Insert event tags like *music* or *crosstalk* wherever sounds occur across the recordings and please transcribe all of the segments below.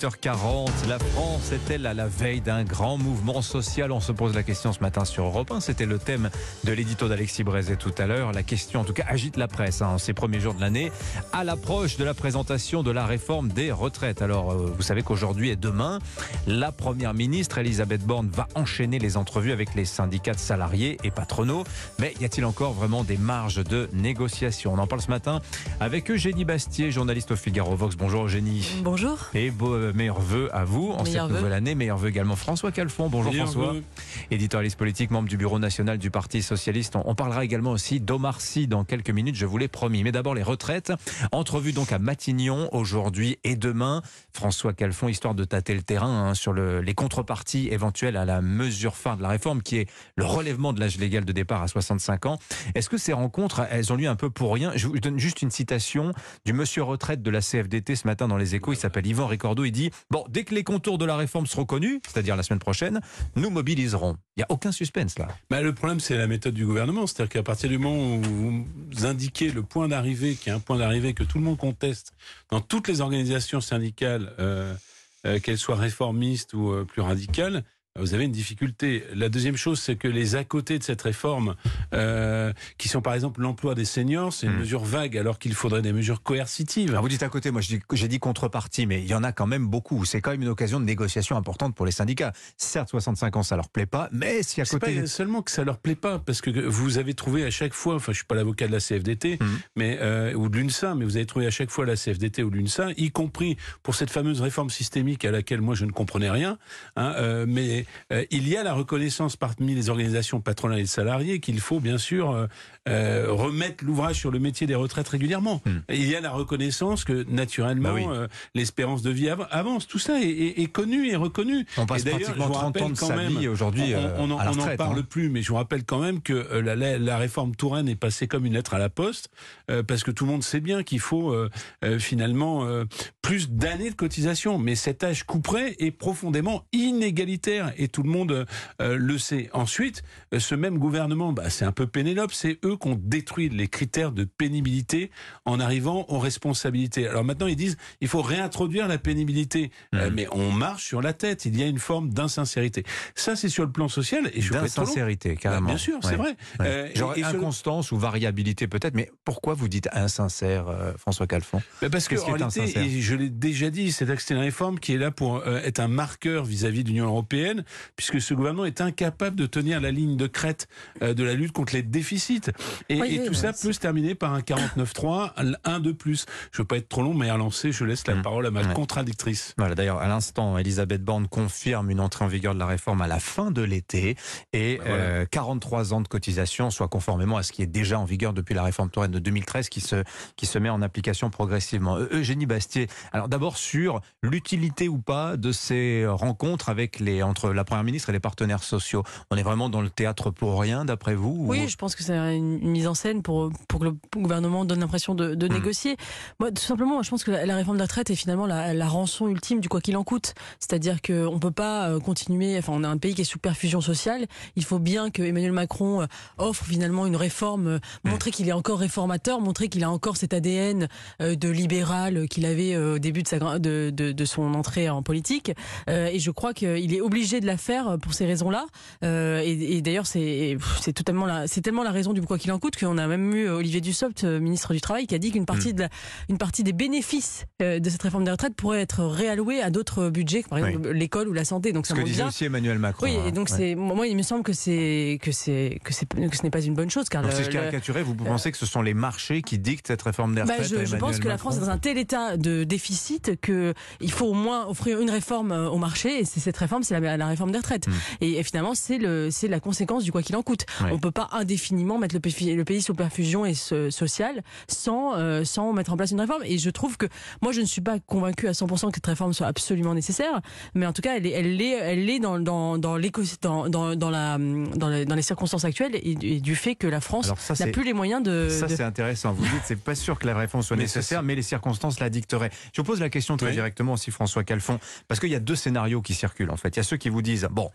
8h40, la France est-elle à la veille d'un grand mouvement social? On se pose la question ce matin sur Europe 1. C'était le thème de l'édito d'Alexis Brézet tout à l'heure. La question, en tout cas, agite la presse hein, en ces premiers jours de l'année, à l'approche de la présentation de la réforme des retraites. Alors, euh, vous savez qu'aujourd'hui et demain, la première ministre Elisabeth Borne va enchaîner les entrevues avec les syndicats de salariés et patronaux. Mais y a-t-il encore vraiment des marges de négociation? On en parle ce matin avec Eugénie Bastier, journaliste au Figaro Vox. Bonjour Eugénie. Bonjour. Et beau, euh, meilleurs vœux à vous en cette nouvelle année. Meilleurs vœux également François Calfon. Bonjour Meilleurs François. vœux. Éditorialiste politique, membre du bureau national du Parti Socialiste. On, on parlera également aussi d'Omar Sy dans quelques minutes, je vous l'ai promis. Mais d'abord les retraites. Entrevue donc à Matignon aujourd'hui et demain. François Calfon, histoire de tâter le terrain hein, sur le- les contreparties éventuelles à la mesure phare de la réforme qui est le relèvement de l'âge légal de départ à 65 ans. Est-ce que ces rencontres, elles ont lieu un peu pour rien? Je vous donne juste une citation du monsieur retraite de la CFDT ce matin dans les échos. Il s'appelle Yvan Ricordo. Il dit Bon, dès que les contours de la réforme seront connus, c'est-à-dire la semaine prochaine, nous mobiliserons. Il n'y a aucun suspense là. Bah, le problème, c'est la méthode du gouvernement. C'est-à-dire qu'à partir du moment où vous indiquez le point d'arrivée, qui est un point d'arrivée que tout le monde conteste dans toutes les organisations syndicales, euh, euh, qu'elles soient réformistes ou euh, plus radicales, vous avez une difficulté. La deuxième chose, c'est que les à côté de cette réforme, euh, qui sont par exemple l'emploi des seniors, c'est une Hmm. mesure vague alors qu'il faudrait des mesures coercitives. Alors vous dites à côté, moi j'ai dit contrepartie, mais il y en a quand même beaucoup. C'est quand même une occasion de négociation importante pour les syndicats. Certes, 65 ans, ça leur plaît pas, mais si à côté. pas seulement que ça leur plaît pas, parce que vous avez trouvé à chaque fois, enfin je suis pas l'avocat de la CFDT, Mhm. mais euh, ou de l'UNSA, mais vous avez trouvé à chaque fois la CFDT ou l'UNSA, y compris pour cette fameuse réforme systémique à laquelle moi je ne comprenais rien. hein, euh, mais euh, il y a la reconnaissance parmi les organisations patronales et salariés qu'il faut bien sûr euh, euh, remettre l'ouvrage sur le métier des retraites régulièrement. Mhm. Il y a la reconnaissance que naturellement Bah oui. euh, l'espérance de vie av- avance. Tout ça est, est- est connu et reconnu. On passe Et pratiquement je vous 30 ans de quand sa même, vie aujourd'hui on, n'en parle hein. plus, mais je vous rappelle quand même que la, la- la réforme Touraine est passée comme une lettre à la poste, parce que tout le monde sait bien qu'il faut finalement plus d'années de cotisation. Mais cet âge couperet est profondément inégalitaire, et tout le monde euh, le sait. Ensuite, euh, ce même gouvernement, bah, c'est un peu Pénélope, c'est eux qui ont détruit les critères de pénibilité en arrivant aux responsabilités. Alors maintenant, ils disent il faut réintroduire la pénibilité, Euh, Mhm. mais on marche sur la tête. Il y a une forme d'insincérité. Ça, c'est sur le plan social. Et je. D'insincérité, carrément. Bah, bien sûr, c'est vrai. Ouais. Euh, Genre et- et sur le- inconstance ou variabilité peut-être, mais pourquoi vous dites insincère, François Calfon? Bah, parce que qui en réalité, et je l'ai déjà dit, c'est que c'est une réforme qui est là pour être un marqueur vis-à-vis de l'Union européenne, puisque ce gouvernement est incapable de tenir la ligne de crête euh, de la lutte contre les déficits. Et, Oui, et oui, tout ça peut se terminer par un 49-3, un de plus. Je veux pas être trop long, mais à lancer, je laisse la Mm. parole à ma Ouais. contradictrice. Voilà, d'ailleurs, à l'instant, Elisabeth Borne confirme une entrée en vigueur de la réforme à la fin de l'été et Bah, voilà. euh, 43 ans de cotisation, soit conformément à ce qui est déjà en vigueur depuis la réforme Touraine de 2013 qui se, qui se met en application progressivement. Euh, Eugénie Bastier, alors d'abord sur l'utilité ou pas de ces rencontres avec les, entre la Première ministre et les partenaires sociaux. On est vraiment dans le théâtre pour rien, d'après vous ou- Oui, je pense que c'est une, mise en scène pour, pour que le gouvernement donne l'impression de, de Hmm. négocier. Moi, tout simplement, je pense que la, la réforme de la retraite est finalement la, la rançon ultime du quoi qu'il en coûte. C'est-à-dire qu'on ne peut pas euh, continuer, enfin on a un pays qui est sous perfusion sociale, il faut bien que Emmanuel Macron euh, offre finalement une réforme, euh, Hmm. montrer qu'il est encore réformateur, montrer qu'il a encore cet ADN euh, de libéral qu'il avait euh, au début de, sa, gra- de, de, de son entrée en politique. Euh, et je crois qu'il est obligé de la faire pour ces raisons-là. Euh, et, et d'ailleurs, c'est c'est totalement la, c'est tellement la raison du quoi qu'il en coûte qu'on a même eu Olivier Dussopt, euh, ministre du Travail, qui a dit qu'une Mm. partie de la, une partie des bénéfices euh, de cette réforme des retraites pourrait être réallouée à d'autres budgets, par exemple l'école ou la santé. Donc Ce que disait bien. aussi Emmanuel Macron. Oui, hein. et donc Ouais. c'est moi il me semble que c'est que c'est que c'est que ce n'est pas une bonne chose car Donc si je caricature, vous pensez que ce sont les marchés qui dictent cette réforme des bah, retraites je, pense que la France est dans un tel état de déficit que il faut au moins offrir une réforme euh, au marché et c'est cette réforme c'est la, la réforme des retraites Mm. et, et finalement c'est le c'est la conséquence du quoi qu'il en coûte Ouais. on peut pas indéfiniment mettre le pays, le pays sous perfusion et so- sociale sans euh, sans mettre en place une réforme et je trouve que moi je ne suis pas convaincu à 100% que cette réforme soit absolument nécessaire mais en tout cas elle est elle est elle est dans dans dans l'éco dans, dans dans la dans, les- dans les circonstances actuelles et, et du fait que la France n'a plus les moyens de, Ça, de- c'est intéressant. Vous dites, c'est pas sûr que la réforme soit Mais nécessaire, mais les circonstances la dicteraient. Je vous pose la question très Oui. directement aussi, François Calfon, parce qu'il y a deux scénarios qui circulent, en fait. Il y a ceux qui vous vous disent bon,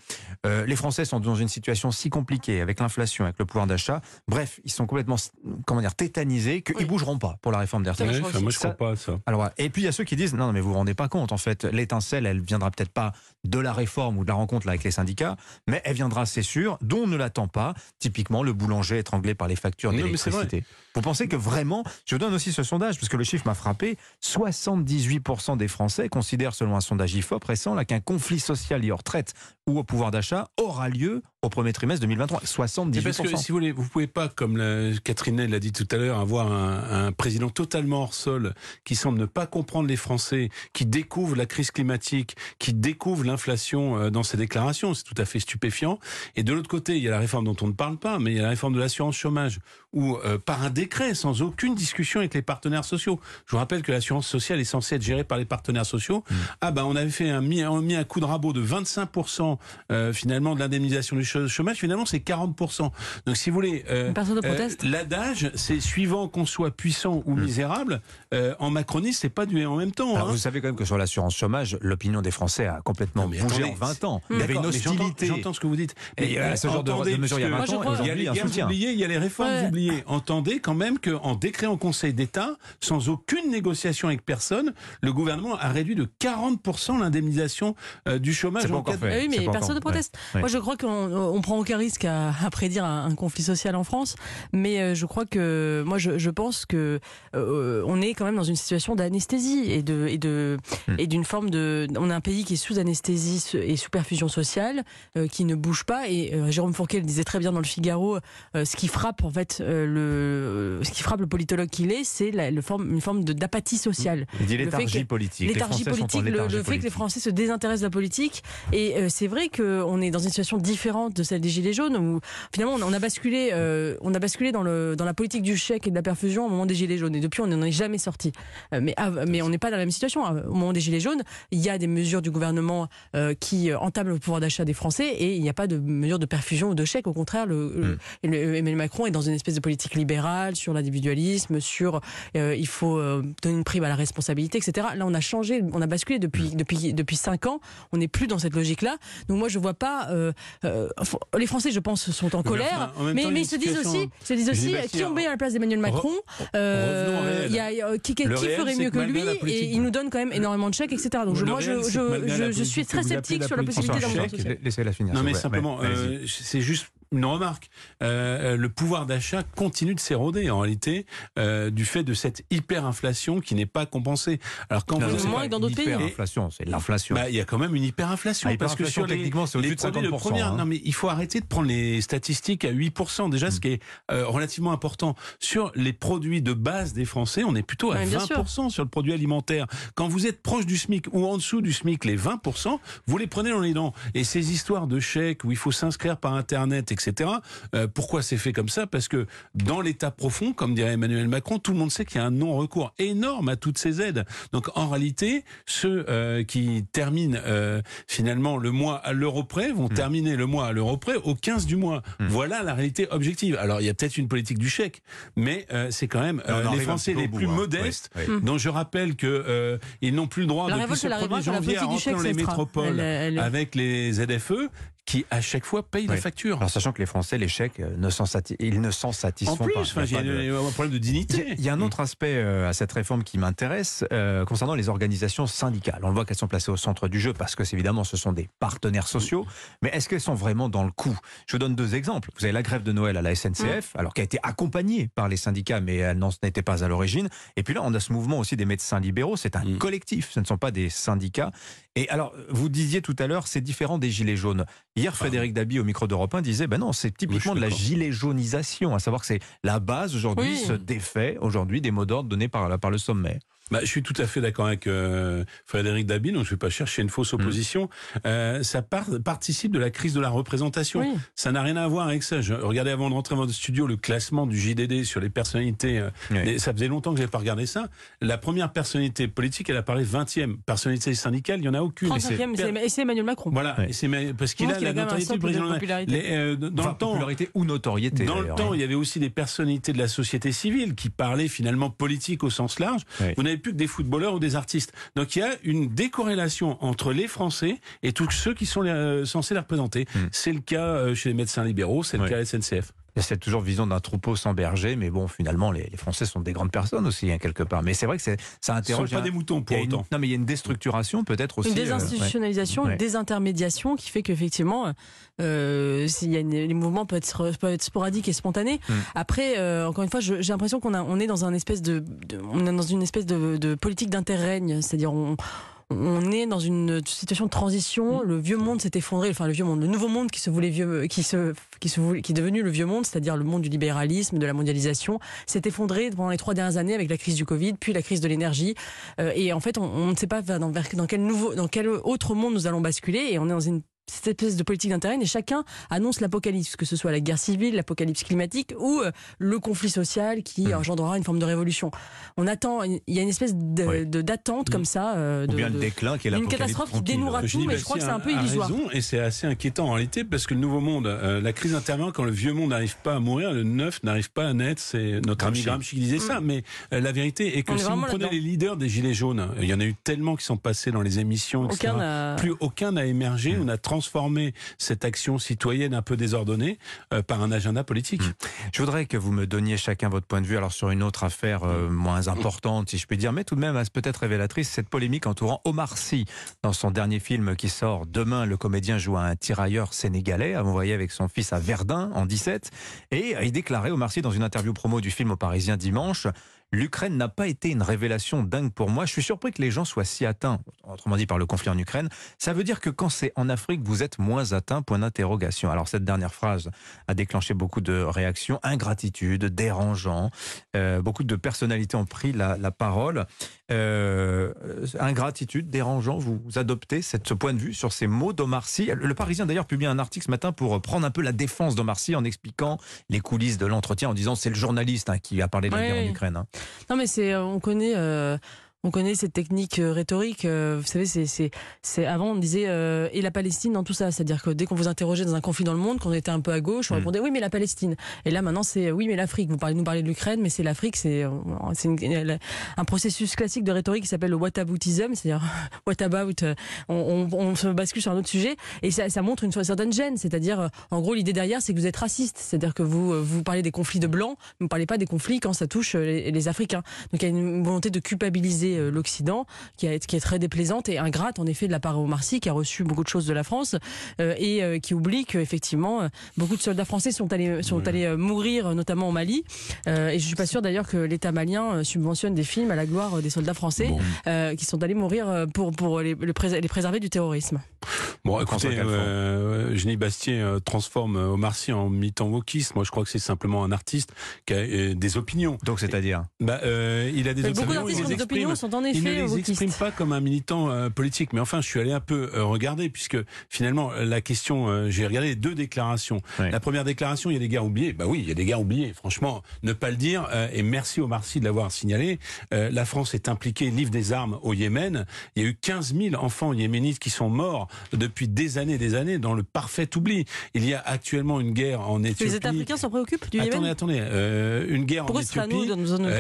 euh, les Français sont dans une situation si compliquée avec l'inflation, avec le pouvoir d'achat. Bref, ils sont complètement, comment dire, tétanisés qu'ils ne bougeront pas pour la réforme des retraites. moi, je ne crois pas ça. Alors, et puis il y a ceux qui disent non, non mais vous vous rendez pas compte. En fait, l'étincelle, elle viendra peut-être pas de la réforme ou de la rencontre là, avec les syndicats, mais elle viendra, c'est sûr, dont on ne l'attend pas. Typiquement, le boulanger étranglé par les factures d'électricité. Vous pensez que vraiment, je donne aussi ce sondage parce que le chiffre m'a frappé, 78% des Français considèrent, selon un sondage IFOP récent, qu'un conflit social lié aux retraites ou au pouvoir d'achat aura lieu au premier trimestre 2023. 78%. Parce que si vous voulez, vous pouvez pas, comme la, Catherine l'a dit tout à l'heure, avoir un, un, président totalement hors sol qui semble ne pas comprendre les Français, qui découvre la crise climatique, qui découvre l'inflation euh, dans ses déclarations. C'est tout à fait stupéfiant. Et de l'autre côté, il y a la réforme dont on ne parle pas, mais il y a la réforme de l'assurance chômage, où euh, par un décret, sans aucune discussion avec les partenaires sociaux. Je vous rappelle que l'assurance sociale est censée être gérée par les partenaires sociaux. Mmh. Ah ben, on avait fait un mis, on mis un coup de rabot de 25% euh, finalement de l'indemnisation du chômage, finalement c'est 40%. Donc si vous voulez, euh, euh, l'adage, c'est suivant qu'on soit puissant ou hmm. misérable, euh, en macronie, c'est pas du en même temps. Hein. Vous savez quand même que sur l'assurance chômage, l'opinion des Français a complètement bougé en 20 ans. Il y avait une hostilité. J'entends ce que vous dites. Et, y a ce genre de, mesures il y a 20 ans, il y a les guerres oubliées, il y a les réformes oubliées. Entendez quand même qu'en décret en Conseil d'État, sans aucune négociation avec personne, le gouvernement a réduit de 40% l'indemnisation du chômage. En cas... Oui, mais personne ne proteste. Moi, je crois qu'on prend aucun risque à, prédire un, conflit social en France, mais euh, je crois que moi, je, pense que euh, on est quand même dans une situation d'anesthésie et de et de hmm. et d'une forme de. On a un pays qui est sous anesthésie et sous perfusion sociale, euh, qui ne bouge pas. Et Jérôme Fourquet le disait très bien dans le Figaro. ce qui frappe en fait le ce qui frappe le politologue qu'il est, c'est le forme, une forme d'apathie sociale. Il dit léthargie politique. Léthargie politique, le, fait que les Français se désintéressent de la politique. Et c'est vrai qu'on est dans une situation différente de celle des Gilets jaunes, où finalement on a basculé, euh, on a basculé dans, le, dans la politique du chèque et de la perfusion au moment des Gilets jaunes. Et depuis, on n'en est jamais sorti. Euh, mais, mais on n'est pas dans la même situation. Au moment des Gilets jaunes, il y a des mesures du gouvernement euh, qui entament le pouvoir d'achat des Français et il n'y a pas de mesures de perfusion ou de chèque. Au contraire, le, hmm. Emmanuel Macron est dans une espèce de politique libérale sur l'individualisme, sur il faut donner une prime à la responsabilité, etc. Là, on a changé, on a basculé depuis, depuis, depuis cinq ans. On n'est plus dans cette logique-là. Donc moi, je vois pas. Euh, euh, les Français, je pense, sont en colère, mais, ils se disent aussi, se disent aussi, qui ont mis à la place d'Emmanuel Macron, euh, y a, qui, ferait mieux que lui, et il nous donne quand même énormément de chèques, etc. Donc moi, je, suis très sceptique sur la possibilité d'un Laissez-la finir. Non, mais simplement, c'est juste une remarque. Euh, euh, le pouvoir d'achat continue de s'éroder en réalité euh, du fait de cette hyperinflation qui n'est pas compensée. Alors quand vous moins dans d'autres pays. Hyperinflation, c'est l'inflation. Bah, il y a quand même une hyperinflation ah, parce que sur les, techniquement, c'est au-dessus de 50%. Hein. Non mais il faut arrêter de prendre les statistiques à 8% déjà, ce mm. qui est relativement important. Sur les produits de base des Français, on est plutôt à 20% sur le produit alimentaire. Quand vous êtes proche du SMIC ou en dessous du SMIC, les 20%, vous les prenez dans les dents. Et ces histoires de chèques où il faut s'inscrire par Internet, etc. Euh, pourquoi c'est fait comme ça? Parce que dans l'état profond, comme dirait Emmanuel Macron, tout le monde sait qu'il y a un non-recours énorme à toutes ces aides. Donc en réalité, ceux euh, qui terminent euh, finalement le mois à l'euro près vont hmm. terminer le mois à l'euro près au 15 du mois. Hmm. Voilà la réalité objective. Alors il y a peut-être une politique du chèque, mais c'est quand même les Français les plus hein. modestes, dont je rappelle que ils n'ont plus le droit depuis ce 1er janvier à rentrer dans les métropoles avec les ZFE qui à chaque fois payent la facture. Alors sachant que les Français, les chèques, euh, ne ils ne s'en satisfont pas. En plus, il y, a, un problème de dignité. Il y a, un autre aspect euh, à cette réforme qui m'intéresse euh, concernant les organisations syndicales. On voit qu'elles sont placées au centre du jeu parce que évidemment ce sont des partenaires sociaux, mais est-ce qu'elles sont vraiment dans le coup? Je vous donne deux exemples. Vous avez la grève de Noël à la SNCF, mm. alors qui a été accompagnée par les syndicats, mais elle n'en était pas à l'origine. Et puis là, on a ce mouvement aussi des médecins libéraux. C'est un mm. collectif, ce ne sont pas des syndicats. Et alors, vous disiez tout à l'heure, c'est différent des gilets jaunes. Hier, Frédéric Dabi au micro d'Europe 1 disait, ben non, c'est typiquement de la gilet jaunisation, à savoir que c'est la base aujourd'hui, ce défait aujourd'hui des mots d'ordre donnés par, par le sommet. Bah, je suis tout à fait d'accord avec euh, Frédéric Dabi, donc je ne vais pas chercher une fausse mm. opposition. Euh, ça participe de la crise de la représentation. Ça n'a rien à voir avec ça. Je regardais avant de rentrer dans le studio le classement du JDD sur les personnalités. Euh, ça faisait longtemps que je n'avais pas regardé ça. La première personnalité politique, elle apparaît 20e. Personnalité syndicale, il n'y en a aucune. 35e, et c'est Emmanuel Macron. Voilà, parce qu'il a la notoriété présidentielle. Euh, dans le temps, popularité ou notoriété. Dans le temps, hein. il y avait aussi des personnalités de la société civile qui parlaient finalement politique au sens large. Vous n'avez plus que des footballeurs ou des artistes. Donc il y a une décorrélation entre les Français et tous ceux qui sont euh, censés les représenter. Hmm. C'est le cas euh, chez les médecins libéraux, c'est le cas à SNCF. Il y a cette toujours vision d'un troupeau sans berger, mais bon, finalement, les, Français sont des grandes personnes aussi, hein, quelque part. Mais c'est vrai que ça interroge. Ce ne sont pas des moutons pour autant. non, mais il y a une déstructuration peut-être aussi. Une désinstitutionnalisation, une désintermédiation qui fait qu'effectivement, euh, les mouvements peuvent être, peuvent être sporadiques et spontanés. Hmm. Après, euh, encore une fois, j'ai l'impression qu'on on est dans un espèce de, on est dans une espèce de, de politique d'interrègne, c'est-à-dire on on est dans une situation de transition. Mm. Le vieux monde s'est effondré, enfin le vieux monde, le nouveau monde qui se voulait vieux, qui se, qui se qui est devenu le vieux monde, c'est-à-dire le monde du libéralisme, de la mondialisation, s'est effondré pendant les trois dernières années avec la crise du Covid, puis la crise de l'énergie. Euh, et en fait, on, ne sait pas dans, dans quel nouveau, dans quel autre monde nous allons basculer. Et on est dans une cette espèce de politique d'intérêt et chacun annonce l'apocalypse, que ce soit la guerre civile, l'apocalypse climatique ou euh, le conflit social qui mmh. engendrera une forme de révolution. On attend, il y a une espèce de, d'attente comme mmh. ça. Euh, de, ou bien le déclin qui est Une catastrophe qui dénouera tout, mais je crois que c'est un peu illusoire. Raison, et c'est assez inquiétant en réalité parce que le nouveau monde, euh, la crise intervient quand le vieux monde n'arrive pas à mourir, le neuf n'arrive pas à naître. C'est notre ami Gramsci qui disait ça, mmh. mais la vérité est que si vous prenez les leaders des Gilets jaunes, il y en a eu tellement qui sont passés dans les émissions, aucun plus aucun n'a émergé, on a transformé cette action citoyenne un peu désordonnée euh, par un agenda politique. Mmh. Je voudrais que vous me donniez chacun votre point de vue alors sur une autre affaire euh, moins importante, si je puis dire, mais tout de même peut-être révélatrice, cette polémique entourant Omar Sy. Dans son dernier film qui sort demain, le comédien joue un tirailleur sénégalais, envoyé avec son fils à Verdun en 17, et il déclarait Omar Sy dans une interview promo du film au Parisien dimanche L'Ukraine n'a pas été une révélation dingue pour moi. Je suis surpris que les gens soient si atteints, autrement dit par le conflit en Ukraine. Ça veut dire que quand c'est en Afrique, vous êtes moins atteint, point d'interrogation. Alors cette dernière phrase a déclenché beaucoup de réactions, ingratitude, dérangeant. Euh, beaucoup de personnalités ont pris la, parole. Euh, ingratitude, dérangeant, vous, adoptez cette, ce point de vue sur ces mots d'Omar Sy. Le Parisien d'ailleurs publie un article ce matin pour prendre un peu la défense d'Omar Sy en expliquant les coulisses de l'entretien, en disant c'est le journaliste hein, qui a parlé de la guerre en Ukraine. Hein. Non, mais c'est, euh, on connaît. Euh, on connaît cette technique euh, rhétorique. Euh, vous savez, c'est, avant on disait euh, et la Palestine dans tout ça, c'est-à-dire que dès qu'on vous interrogeait dans un conflit dans le monde, qu'on était un peu à gauche, on mm. répondait oui mais la Palestine. Et là maintenant c'est oui mais l'Afrique. Vous parlez nous parlez de l'Ukraine, mais c'est l'Afrique, c'est un processus classique de rhétorique qui s'appelle le whataboutism, c'est-à-dire *laughs* what about. On, on, on, se bascule sur un autre sujet et ça, ça montre une certaine gêne, c'est-à-dire en gros l'idée derrière c'est que vous êtes raciste, c'est-à-dire que vous vous parlez des conflits de blancs, vous ne parlez pas des conflits quand ça touche les, les Africains. Donc il y a une volonté de culpabiliser euh, l'Occident, qui, qui est très déplaisante et ingrate en effet de la part de Sy, qui a reçu beaucoup de choses de la France euh, et euh, qui oublie qu'effectivement beaucoup de soldats français sont allés sont allés mourir, notamment au Mali. et je suis pas sûr d'ailleurs que l'État malien subventionne des films à la gloire des soldats français qui sont allés mourir pour pour les, les préserver du terrorisme. Bon, écoutez, euh, Jenny Bastier transforme Omar Sy en militant wokiste. Moi, je crois que c'est simplement un artiste qui a des opinions. Donc, c'est-à-dire bah, Il a des opinions. Beaucoup d'artistes opinions sont en effet il ne les exprime pas comme un militant euh, politique. Mais enfin, je suis allé un peu euh, regarder, puisque finalement, la question, euh, j'ai regardé les deux déclarations. La première déclaration, il y a des guerres oubliées. Bah oui, il y a des guerres oubliées. Franchement, ne pas le dire. et merci au Marcy de l'avoir signalé. la France est impliquée, livre des armes au Yémen. Il y a eu 15 000 enfants yéménites qui sont morts depuis des années et des années dans le parfait oubli. Il y a actuellement une guerre en Éthiopie. Les États africains s'en préoccupent du Yémen Attendez, attendez. une guerre en Éthiopie.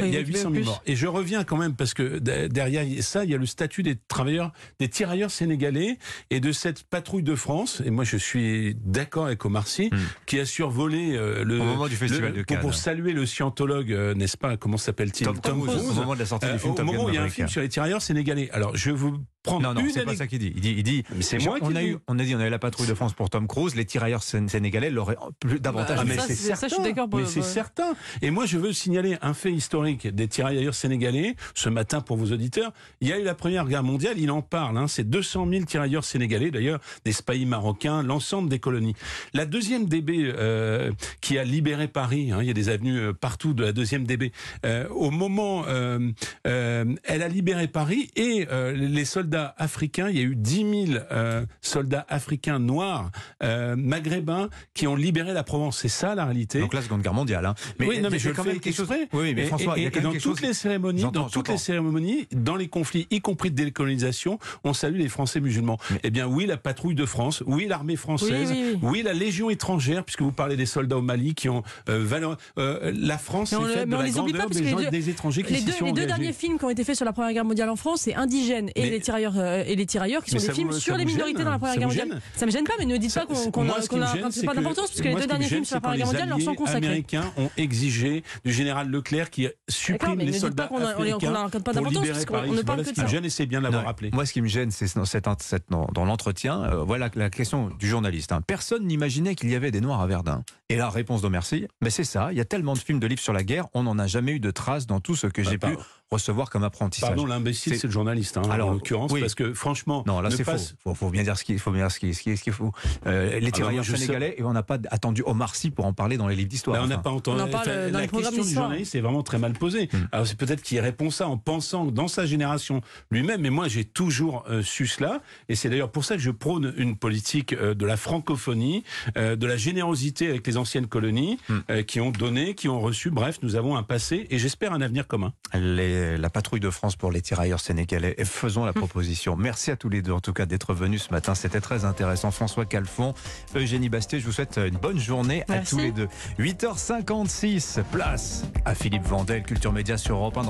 il y a 800 000 morts. Et je reviens quand même parce que derrière ça, il y a le statut des travailleurs, des tirailleurs sénégalais et de cette patrouille de France. Et moi, je suis d'accord avec Omar Sy, hmm. qui a survolé euh, le, au moment du festival de Cannes. Pour, saluer le scientologue, euh, n'est-ce pas Comment s'appelle-t-il? Tom, Tom Cruise. Au moment de la sortie du euh, film. au moment où il y a un film sur les tirailleurs sénégalais. Alors, je vous non, non, c'est pas ça qu'il dit. Il dit, il dit c'est moi on a eu, on a dit, on a eu la patrouille de France pour Tom Cruise. Les tirailleurs sénégalais l'auraient plus davantage. Ah, mais c'est certain. je suis d'accord. Mais c'est certain. Et moi, je veux signaler un fait historique des tirailleurs sénégalais. Ce matin, pour vos auditeurs, il y a eu la Première Guerre mondiale. Il en parle. Hein, c'est 200 000 tirailleurs sénégalais, d'ailleurs, des spahis marocains, l'ensemble des colonies. La deuxième DB euh, qui a libéré Paris. Hein, il y a des avenues euh, partout de la deuxième DB. Euh, au moment, euh, euh, elle a libéré Paris et les soldats soldats africains, il y a eu 10 000 euh, soldats africains noirs, euh, maghrébins, qui ont libéré la Provence. C'est ça la réalité. Donc la Seconde Guerre mondiale. Hein. Mais, oui, non, mais je quand même quelque chose. Oui, mais François, et, il y a et dans toutes les cérémonies, dans toutes les cérémonies, dans les conflits, y compris de décolonisation, on salue les Français musulmans. Mais... Eh bien, oui, la patrouille de France, oui, l'armée française, oui, oui, oui. la Légion étrangère, puisque vous parlez des soldats au Mali qui ont euh, valeur. Euh, la France, c'est faite de la grandeur des, gens, deux, des étrangers qui les s'y deux, sont Les deux engagés. derniers films qui ont été faits sur la Première Guerre mondiale en France, c'est Indigènes et, les tirailleurs, euh, et les tirailleurs, qui sont des films vous, sur les minorités dans la Première Guerre mondiale. Ça me gêne pas, mais ne dites pas qu'on qu n'a pas d'importance, puisque les deux derniers films sur la Première Guerre mondiale leur sont consacrés. Les Américains ont exigé du général Leclerc qui supprime les soldats africains pour libérer Paris. On ne parle que ce qui me gêne et c'est bien de l'avoir rappelé. Moi, ce qui me gêne, c'est dans, dans l'entretien, euh, voilà la question du journaliste. Hein. Personne n'imaginait qu'il y avait des Noirs à Verdun. Et la réponse de merci, mais c'est ça. Il y a tellement de films, de livres sur la guerre, on n'en a jamais eu de traces dans tout ce que Bah, j'ai pu recevoir comme apprentissage. Pardon, l'imbécile, c'est le journaliste, hein, Alors, en l'occurrence, oui. parce que franchement, non, là c'est passe... faux. Faut, faut bien dire ce qu'il faut bien ce qu'il qu qu faut. Euh, les tirailleurs ah, sénégalais, sais... et on n'a pas attendu Omar Sy pour en parler dans les livres d'histoire. On n'a enfin. pas entendu. On en parle enfin, dans la question du journaliste est vraiment très mal posée. Hmm. Alors c'est peut-être qu'il répond ça en pensant dans sa génération lui-même, mais moi j'ai toujours euh, su cela, et c'est d'ailleurs pour ça que je prône une politique euh, de la francophonie, euh, de la générosité avec les anciennes colonies, Hmm. qui ont donné, qui ont reçu. Bref, nous avons un passé et j'espère un avenir commun. Les, la patrouille de France pour les tirailleurs sénégalais. Et faisons la proposition. Merci à tous les deux, en tout cas, d'être venus ce matin. C'était très intéressant. François Calfon, Eugénie Basté, je vous souhaite une bonne journée Merci. à tous les deux. 8h56, place à Philippe Vandel, Culture Média sur Europe 1.